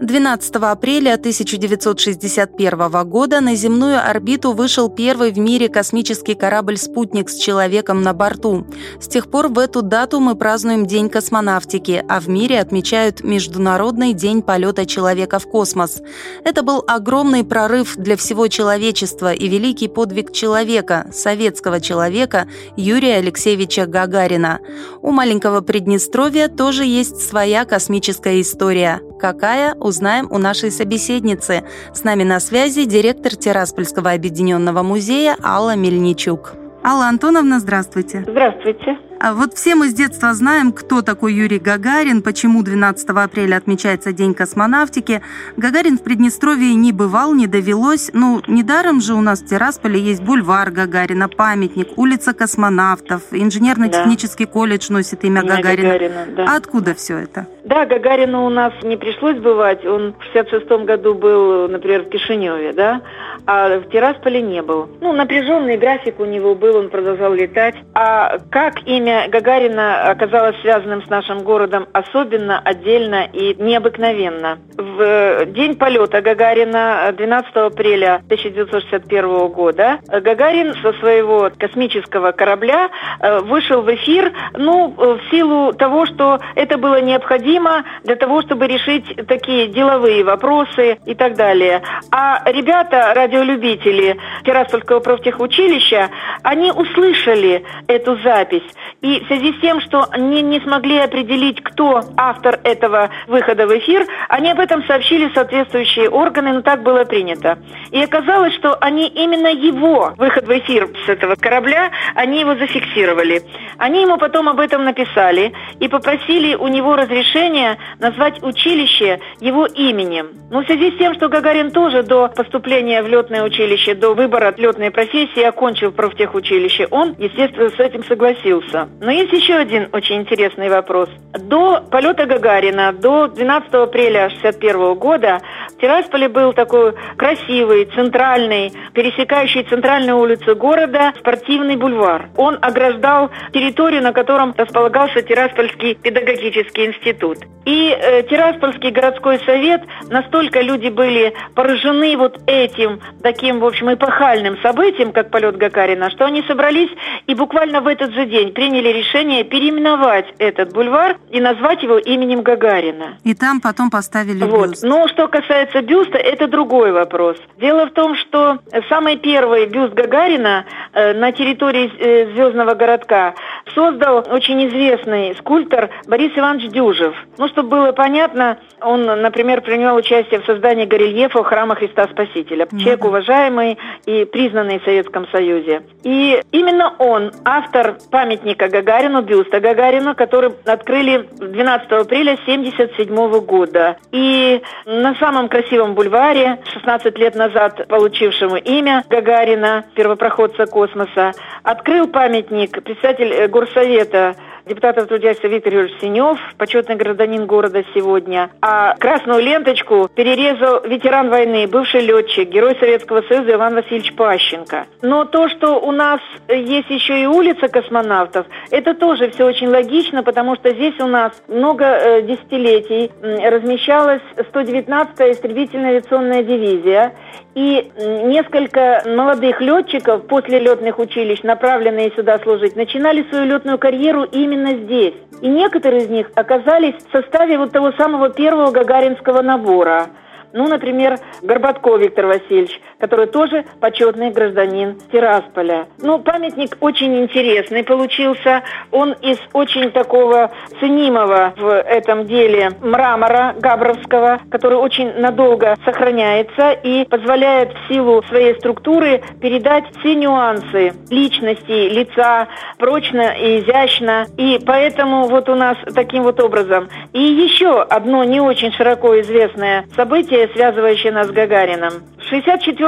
12 апреля 1961 года на земную орбиту вышел первый в мире космический корабль «Спутник» с человеком на борту. С тех пор в эту дату мы празднуем День космонавтики, а в мире отмечают Международный день полета человека в космос. Это был огромный прорыв для всего человечества и великий подвиг человека, советского человека Юрия Алексеевича Гагарина. У маленького Приднестровья тоже есть своя космическая история. Какая – узнаем у нашей собеседницы. С нами на связи директор Тираспольского объединенного музея Алла Мельничук. Алла Антоновна, здравствуйте. Здравствуйте. А вот все мы с детства знаем, кто такой Юрий Гагарин, почему 12 апреля отмечается День космонавтики. Гагарин в Приднестровье не бывал, не довелось. Ну, недаром же у нас в Тирасполе есть бульвар Гагарина, памятник, улица космонавтов, инженерно-технический да. колледж носит имя, имя Гагарина. Гагарина да. А откуда все это? Да, Гагарину у нас не пришлось бывать. Он в 66 году был, например, в Кишиневе, да, а в Тирасполе не был. Ну, напряженный график у него был, он продолжал летать. А как имя имя Гагарина оказалось связанным с нашим городом особенно, отдельно и необыкновенно. В э, день полета Гагарина 12 апреля 1961 года Гагарин со своего космического корабля э, вышел в эфир, ну, в силу того, что это было необходимо для того, чтобы решить такие деловые вопросы и так далее. А ребята, радиолюбители Тираспольского профтехучилища, они услышали эту запись и в связи с тем, что они не смогли определить, кто автор этого выхода в эфир, они об этом сообщили соответствующие органы, но так было принято. И оказалось, что они именно его выход в эфир с этого корабля, они его зафиксировали. Они ему потом об этом написали и попросили у него разрешения назвать училище его именем. Но в связи с тем, что Гагарин тоже до поступления в летное училище, до выбора летной профессии окончил профтехучилище, он, естественно, с этим согласился. Но есть еще один очень интересный вопрос. До полета Гагарина, до 12 апреля 1961 года в Тирасполе был такой красивый, центральный, пересекающий центральную улицу города спортивный бульвар. Он ограждал территорию, на котором располагался Тираспольский педагогический институт. И э, Тираспольский городской совет, настолько люди были поражены вот этим таким, в общем, эпохальным событием, как полет Гагарина, что они собрались и буквально в этот же день приняли решение переименовать этот бульвар и назвать его именем Гагарина. И там потом поставили вот. бюст. Но что касается бюста, это другой вопрос. Дело в том, что самый первый бюст Гагарина э, на территории э, Звездного городка создал очень известный скульптор Борис Иванович Дюжев. Ну, чтобы было понятно, он, например, принимал участие в создании горельефа храма Христа Спасителя. Ну, Человек уважаемый и признанный в Советском Союзе. И именно он, автор памятника Гагарину, бюста Гагарина, который открыли 12 апреля 1977 года. И на самом красивом бульваре, 16 лет назад получившему имя Гагарина, первопроходца космоса, открыл памятник председатель горсовета депутатов трудящихся Виктор Юрьевич Синев, почетный гражданин города сегодня. А красную ленточку перерезал ветеран войны, бывший летчик, герой Советского Союза Иван Васильевич Пащенко. Но то, что у нас есть еще и улица космонавтов, это тоже все очень логично, потому что здесь у нас много э, десятилетий размещалась 119-я истребительная авиационная дивизия, и несколько молодых летчиков после летных училищ, направленные сюда служить, начинали свою летную карьеру именно здесь. И некоторые из них оказались в составе вот того самого первого гагаринского набора – ну, например, Горбатков Виктор Васильевич, который тоже почетный гражданин Тирасполя. Ну, памятник очень интересный получился. Он из очень такого ценимого в этом деле мрамора габровского, который очень надолго сохраняется и позволяет в силу своей структуры передать все нюансы личности, лица прочно и изящно. И поэтому вот у нас таким вот образом. И еще одно не очень широко известное событие связывающее нас с Гагарином. В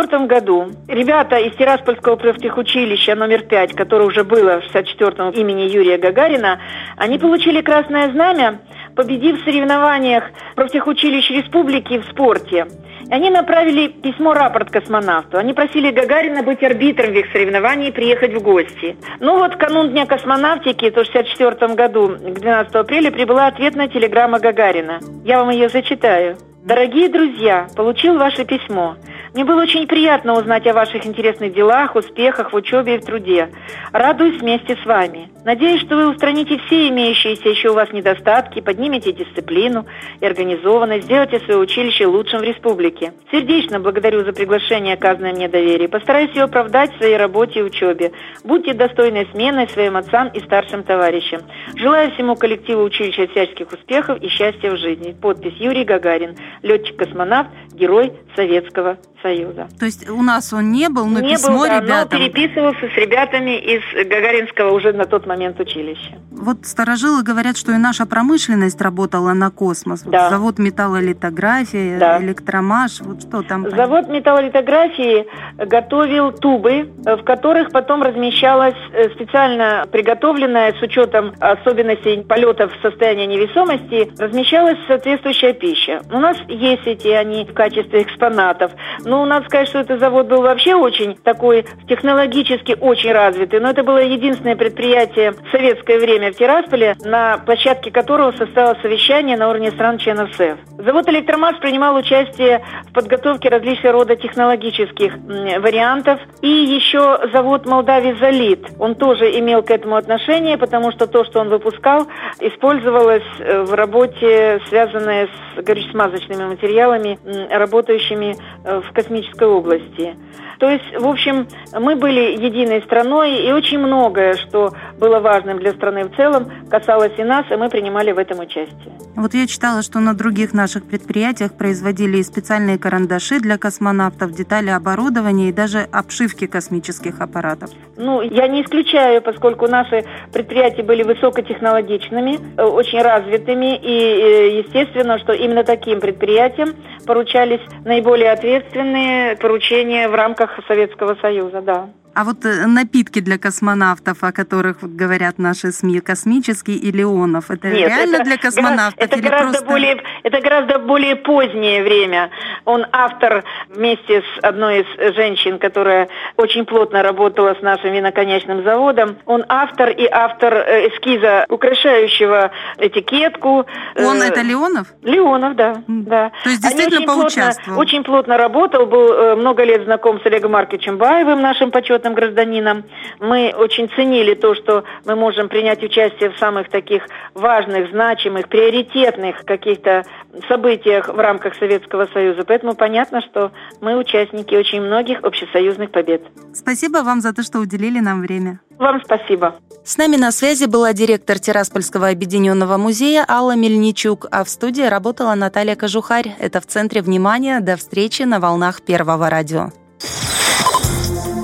1964 году ребята из Тираспольского профтехучилища номер 5, которое уже было в 64-м имени Юрия Гагарина, они получили красное знамя победив в соревнованиях профтехучилищ республики в спорте. Они направили письмо-рапорт космонавту. Они просили Гагарина быть арбитром в их соревновании и приехать в гости. Ну вот, канун Дня космонавтики, то в 1964 году, к 12 апреля, прибыла ответная телеграмма Гагарина. Я вам ее зачитаю. Дорогие друзья, получил ваше письмо. Мне было очень приятно узнать о ваших интересных делах, успехах в учебе и в труде. Радуюсь вместе с вами. Надеюсь, что вы устраните все имеющиеся еще у вас недостатки, поднимете дисциплину и организованность, сделаете свое училище лучшим в республике. Сердечно благодарю за приглашение, оказанное мне доверие. Постараюсь ее оправдать в своей работе и учебе. Будьте достойной сменой своим отцам и старшим товарищам. Желаю всему коллективу училища всяческих успехов и счастья в жизни. Подпись Юрий Гагарин, летчик-космонавт, герой Советского Союза. То есть у нас он не был, но не письмо был, да, ребятам... но переписывался с ребятами из Гагаринского уже на тот момент училища. Вот старожилы говорят, что и наша промышленность работала на космос. Да. Вот завод металлолитографии, Да. электромаш, вот что там. Завод металлолитографии готовил тубы, э, в которых потом размещалась э, специально приготовленная с учетом особенностей полетов в состоянии невесомости, размещалась соответствующая пища. У нас есть эти они в качестве экспонатов. Но надо сказать, что этот завод был вообще очень такой технологически очень развитый. Но это было единственное предприятие в советское время в Тирасполе, на площадке которого состоялось совещание на уровне стран-членов СЭФ. Завод «Электромаш» принимал участие в подготовке различного рода технологических вариантов. И еще завод «Молдавий Залит». Он тоже имел к этому отношение, потому что то, что он выпускал, использовалось э, в работе, связанной с горюче-смазочными материалами, работающими э, в космической области. То есть, в общем, мы были единой страной, и очень многое, что было важным для страны в целом, касалось и нас, и мы принимали в этом участие. Вот я читала, что на других наших предприятиях производили и специальные карандаши для космонавтов, детали оборудования и даже обшивки космических аппаратов. Ну, я не исключаю, поскольку наши предприятия были высокотехнологичными, э, очень развитыми, и э, естественно, что именно таким предприятиям поручались наиболее ответственные поручения в рамках Советского Союза, да. А вот э, напитки для космонавтов, о которых говорят наши СМИ, космический и Леонов, это Нет, реально это для космонавтов Это или гораздо просто... более, это гораздо более позднее время. Он автор вместе с одной из женщин, которая очень плотно работала с нашим виноконечным заводом. Он автор и автор э, эскиза, украшающего этикетку. Он Э, это Леонов? Леонов, да, да. То есть Они действительно очень плотно, поучаствовал. очень плотно работал, был э, много лет знаком с Олегом Марковичем Баевым, нашим почетным гражданином. Мы очень ценили то, что мы можем принять участие в самых таких важных, значимых, приоритетных каких-то событиях в рамках Советского Союза. Поэтому понятно, что мы участники очень многих общесоюзных побед. Спасибо вам за то, что уделили нам время. Вам спасибо. С нами на связи была директор Тираспольского объединенного музея Алла Мельничук, а в студии работала Наталья Кожухарь. Это в центре внимания. До встречи на волнах Первого радио.